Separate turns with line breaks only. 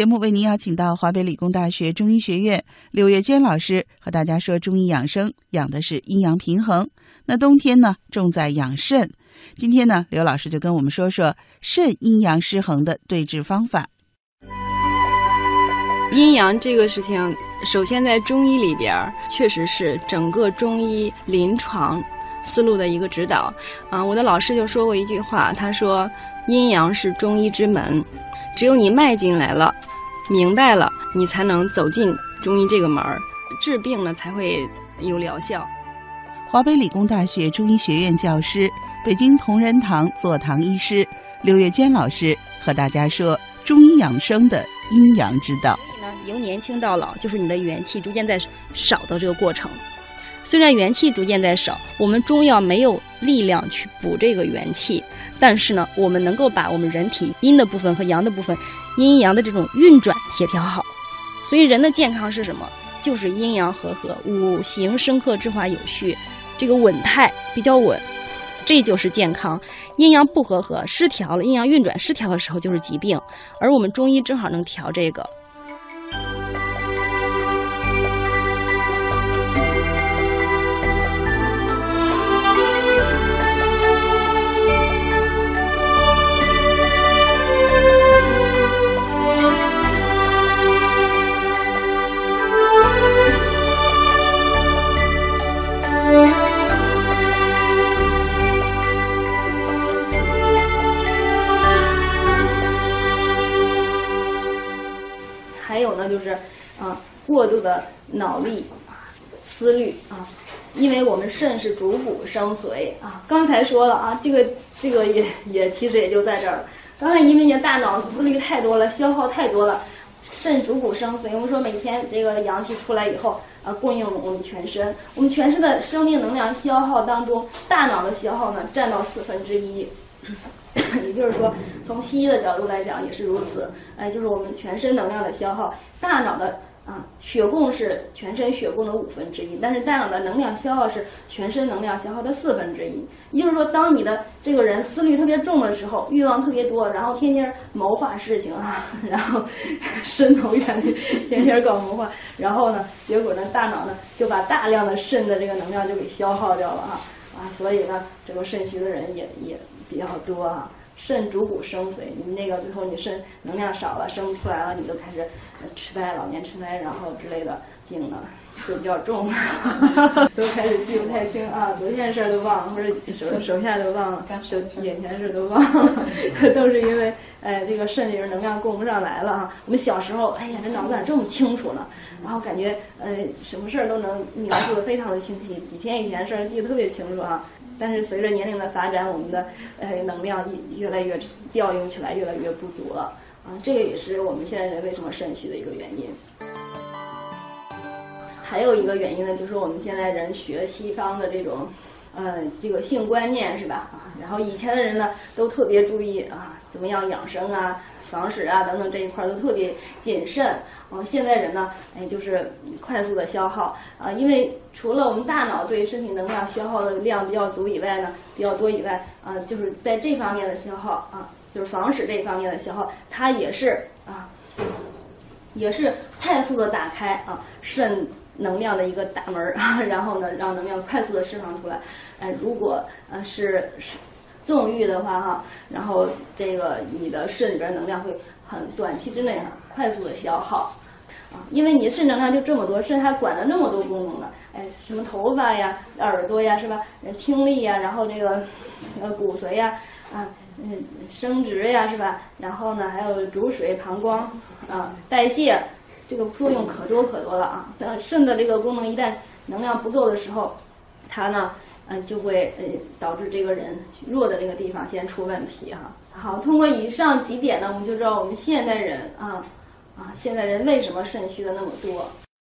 节目为您邀请到华北理工大学中医学院柳月娟老师和大家说中医养生，养的是阴阳平衡。那冬天呢，重在养肾。今天呢，刘老师就跟我们说说肾阴阳失衡的对治方法。
阴阳这个事情，首先在中医里边儿，确实是整个中医临床思路的一个指导。啊，我的老师就说过一句话，他说：“阴阳是中医之门，只有你迈进来了，明白了，你才能走进中医这个门儿，治病呢才会有疗效。”
华北理工大学中医学院教师、北京同仁堂坐堂医师刘月娟老师和大家说中医养生的阴阳之道。
由年轻到老，就是你的元气逐渐在少的这个过程。虽然元气逐渐在少，我们中药没有力量去补这个元气，但是呢，我们能够把我们人体阴的部分和阳的部分，阴阳的这种运转协调好。所以人的健康是什么？就是阴阳和合，五行生克制化有序，这个稳态比较稳，这就是健康。阴阳不和合、失调了，阴阳运转失调的时候就是疾病，而我们中医正好能调这个。还有呢，就是啊，过度的脑力啊、思虑啊，因为我们肾是主骨生髓啊。刚才说了啊，这个这个也也其实也就在这儿了。刚才因为你大脑思虑太多了，消耗太多了，肾主骨生髓。我们说每天这个阳气出来以后啊，供应我们全身，我们全身的生命能量消耗当中，大脑的消耗呢占到四分之一。也就是说，从西医的角度来讲也是如此。哎，就是我们全身能量的消耗，大脑的啊血供是全身血供的五分之一，但是大脑的能量消耗是全身能量消耗的四分之一。也就是说，当你的这个人思虑特别重的时候，欲望特别多，然后天天谋划事情啊，然后深谋远虑，天天搞谋划，然后呢，结果呢，大脑呢就把大量的肾的这个能量就给消耗掉了哈啊，所以呢，这个肾虚的人也也比较多啊。肾主骨生髓，你那个最后你肾能量少了，生不出来了，你就开始痴呆、老年痴呆，然后之类的病了。就比较重，都开始记不太清啊，昨天的事儿都忘了，或者手手下都忘了，手眼前事都忘了，都是因为哎这个肾里边能量供不上来了哈。我们小时候，哎呀，这脑子咋这么清楚呢？然后感觉呃什么事儿都能描述的非常的清晰，几天以前事儿记得特别清楚啊。但是随着年龄的发展，我们的呃能量越来越调用起来越来越不足了啊，这个也是我们现在人为什么肾虚的一个原因。还有一个原因呢，就是我们现在人学西方的这种，呃，这个性观念是吧？啊，然后以前的人呢都特别注意啊，怎么样养生啊、防止啊等等这一块都特别谨慎。啊，现在人呢，哎，就是快速的消耗啊，因为除了我们大脑对身体能量消耗的量比较足以外呢，比较多以外啊，就是在这方面的消耗啊，就是防止这方面的消耗，它也是啊，也是快速的打开啊肾。能量的一个大门儿，然后呢，让能量快速的释放出来。哎，如果呃是是纵欲的话哈，然后这个你的肾里边能量会很短期之内哈快速的消耗啊，因为你肾能量就这么多，肾还管了那么多功能呢。哎，什么头发呀、耳朵呀，是吧？听力呀，然后这个呃骨髓呀，啊嗯生殖呀，是吧？然后呢，还有主水、膀胱啊、代谢。这个作用可多可多了啊！那肾的这个功能一旦能量不够的时候，它呢，嗯，就会呃导致这个人弱的这个地方先出问题哈。好，通过以上几点呢，我们就知道我们现代人啊啊，现代人为什么肾虚的那么多。